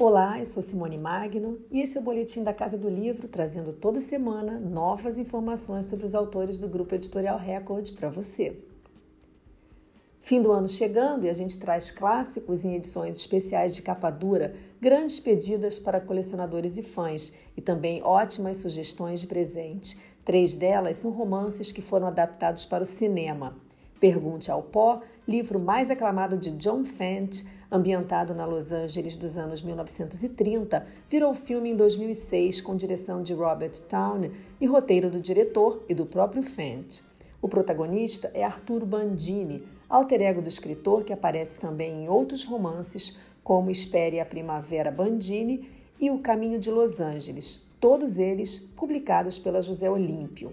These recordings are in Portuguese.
Olá, eu sou Simone Magno e esse é o Boletim da Casa do Livro, trazendo toda semana novas informações sobre os autores do Grupo Editorial Record para você. Fim do ano chegando e a gente traz clássicos em edições especiais de capa dura, grandes pedidas para colecionadores e fãs e também ótimas sugestões de presente. Três delas são romances que foram adaptados para o cinema. Pergunte ao Pó, livro mais aclamado de John Fent, ambientado na Los Angeles dos anos 1930, virou filme em 2006 com direção de Robert Town e roteiro do diretor e do próprio Fent. O protagonista é Arturo Bandini, alter ego do escritor que aparece também em outros romances, como Espere a Primavera Bandini e O Caminho de Los Angeles, todos eles publicados pela José Olímpio.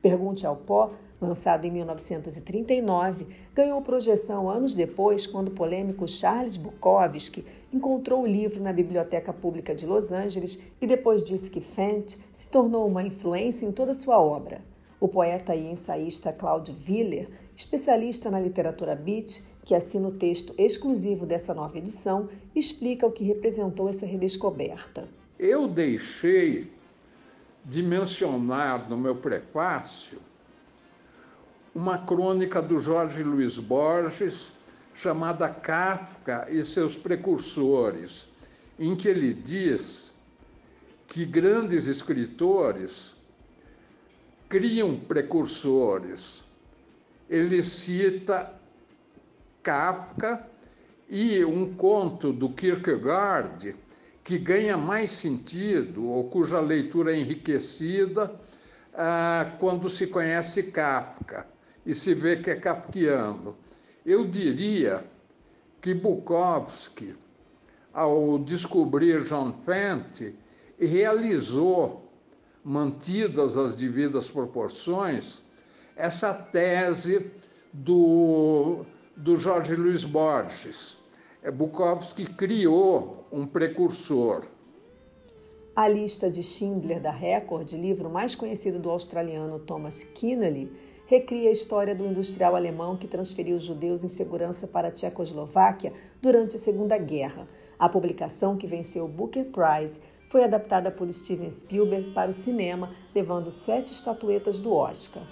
Pergunte ao Pó lançado em 1939, ganhou projeção anos depois quando o polêmico Charles Bukowski encontrou o livro na Biblioteca Pública de Los Angeles e depois disse que Fent se tornou uma influência em toda sua obra. O poeta e ensaísta Claude Willer, especialista na literatura beat, que assina o texto exclusivo dessa nova edição, explica o que representou essa redescoberta. Eu deixei de mencionar no meu prefácio uma crônica do Jorge Luiz Borges chamada Kafka e seus precursores, em que ele diz que grandes escritores criam precursores. Ele cita Kafka e um conto do Kierkegaard que ganha mais sentido ou cuja leitura é enriquecida ah, quando se conhece Kafka e se vê que é kafkiano. Eu diria que Bukowski, ao descobrir John Fenty, realizou, mantidas as devidas proporções, essa tese do, do Jorge Luiz Borges. É, Bukowski criou um precursor. A lista de Schindler da Record, livro mais conhecido do australiano Thomas Keneally, recria a história do industrial alemão que transferiu os judeus em segurança para a Tchecoslováquia durante a Segunda Guerra. A publicação, que venceu o Booker Prize, foi adaptada por Steven Spielberg para o cinema, levando sete estatuetas do Oscar.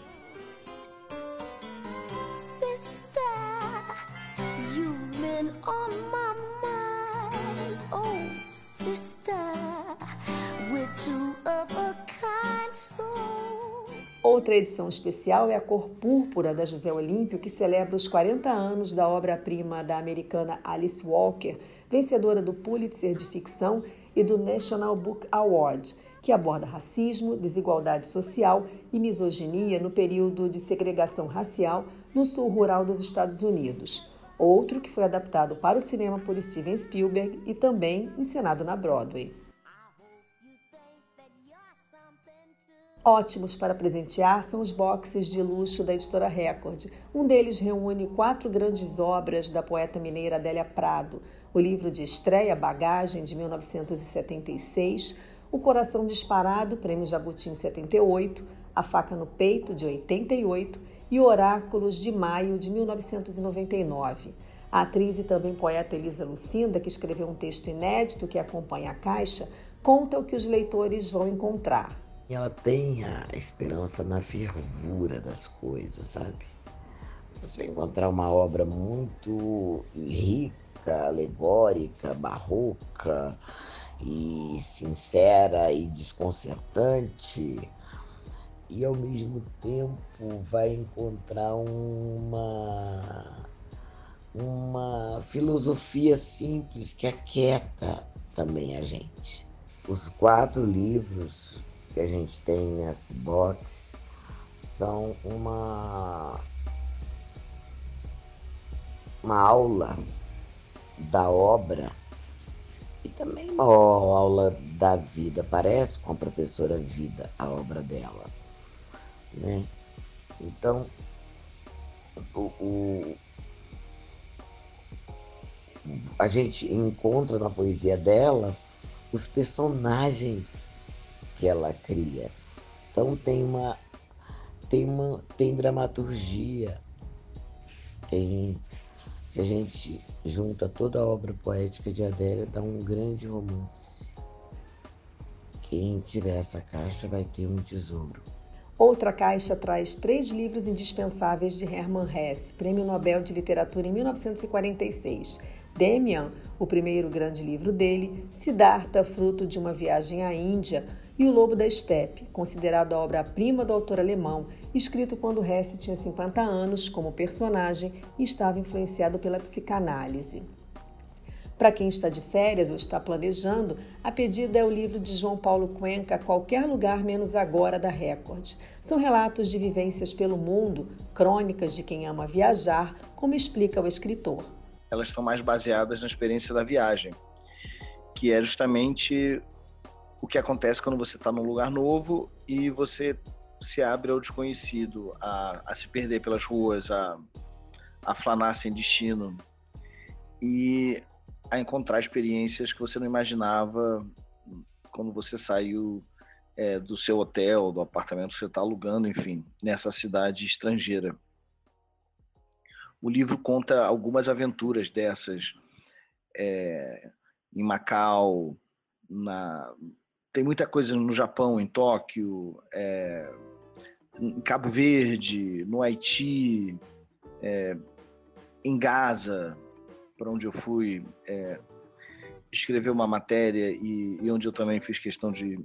Outra edição especial é a Cor Púrpura da José Olímpio, que celebra os 40 anos da obra-prima da americana Alice Walker, vencedora do Pulitzer de ficção e do National Book Award, que aborda racismo, desigualdade social e misoginia no período de segregação racial no sul rural dos Estados Unidos. Outro que foi adaptado para o cinema por Steven Spielberg e também encenado na Broadway. Ótimos para presentear são os boxes de luxo da editora Record. Um deles reúne quatro grandes obras da poeta mineira Adélia Prado: o livro de estreia Bagagem, de 1976, O Coração Disparado, Prêmio Jabuti em 78, A Faca no Peito, de 88 e Oráculos de Maio, de 1999. A atriz e também poeta Elisa Lucinda, que escreveu um texto inédito que acompanha a caixa, conta o que os leitores vão encontrar ela tem a esperança na fervura das coisas, sabe? Você vai encontrar uma obra muito rica, alegórica, barroca e sincera e desconcertante, e ao mesmo tempo vai encontrar uma uma filosofia simples que aquieta também a gente. Os quatro livros que a gente tem nesse box são uma uma aula da obra e também uma aula da vida. Parece com a professora Vida a obra dela, né? Então, o, o, a gente encontra na poesia dela os personagens que ela cria. Então tem uma tem uma tem dramaturgia, tem Se a gente junta toda a obra poética de Adélia, dá um grande romance. Quem tiver essa caixa vai ter um tesouro. Outra caixa traz três livros indispensáveis de Hermann Hesse, Prêmio Nobel de Literatura em 1946. Demian, o primeiro grande livro dele, Siddhartha, fruto de uma viagem à Índia, e O Lobo da Steppe, considerado a obra-prima do autor alemão, escrito quando Hesse tinha 50 anos como personagem e estava influenciado pela psicanálise. Para quem está de férias ou está planejando, a pedida é o livro de João Paulo Cuenca, Qualquer Lugar Menos Agora, da Record. São relatos de vivências pelo mundo, crônicas de quem ama viajar, como explica o escritor. Elas estão mais baseadas na experiência da viagem, que é justamente o que acontece quando você está num lugar novo e você se abre ao desconhecido, a, a se perder pelas ruas, a, a flanar sem destino. E a encontrar experiências que você não imaginava quando você saiu é, do seu hotel, do apartamento que você está alugando, enfim, nessa cidade estrangeira. O livro conta algumas aventuras dessas é, em Macau, na... tem muita coisa no Japão, em Tóquio, é, em Cabo Verde, no Haiti, é, em Gaza, para onde eu fui é, escrever uma matéria e, e, onde eu também fiz questão de,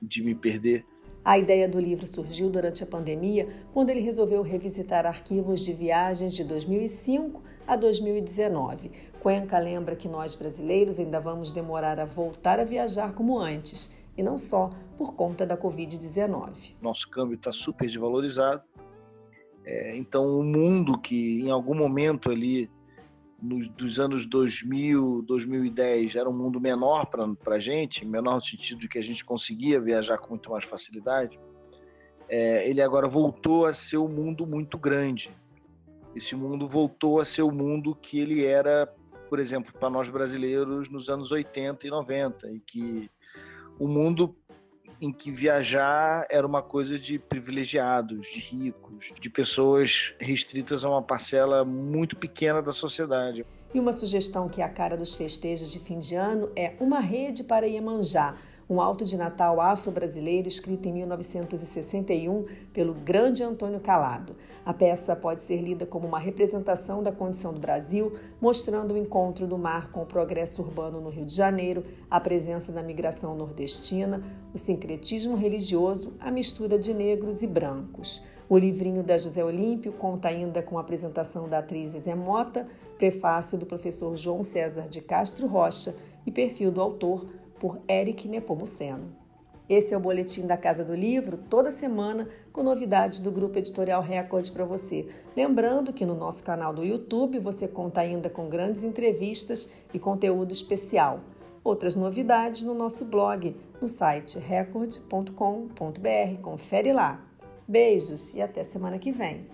de me perder. A ideia do livro surgiu durante a pandemia, quando ele resolveu revisitar arquivos de viagens de 2005 a 2019. Cuenca lembra que nós brasileiros ainda vamos demorar a voltar a viajar como antes, e não só por conta da Covid-19. Nosso câmbio está super desvalorizado, é, então o mundo que em algum momento ali nos, dos anos 2000, 2010 era um mundo menor para a gente, menor no sentido de que a gente conseguia viajar com muito mais facilidade, é, ele agora voltou a ser um mundo muito grande. Esse mundo voltou a ser o mundo que ele era, por exemplo, para nós brasileiros nos anos 80 e 90, e que o mundo em que viajar era uma coisa de privilegiados, de ricos, de pessoas restritas a uma parcela muito pequena da sociedade. E uma sugestão que é a cara dos festejos de fim de ano é uma rede para Iemanjá, um alto de Natal afro-brasileiro escrito em 1961 pelo grande Antônio Calado. A peça pode ser lida como uma representação da condição do Brasil, mostrando o encontro do mar com o progresso urbano no Rio de Janeiro, a presença da migração nordestina, o sincretismo religioso, a mistura de negros e brancos. O livrinho da José Olímpio conta ainda com a apresentação da atriz Zé Mota, prefácio do professor João César de Castro Rocha e perfil do autor por Eric Nepomuceno. Esse é o boletim da Casa do Livro, toda semana com novidades do Grupo Editorial Record para você. Lembrando que no nosso canal do YouTube você conta ainda com grandes entrevistas e conteúdo especial. Outras novidades no nosso blog, no site record.com.br. Confere lá. Beijos e até semana que vem.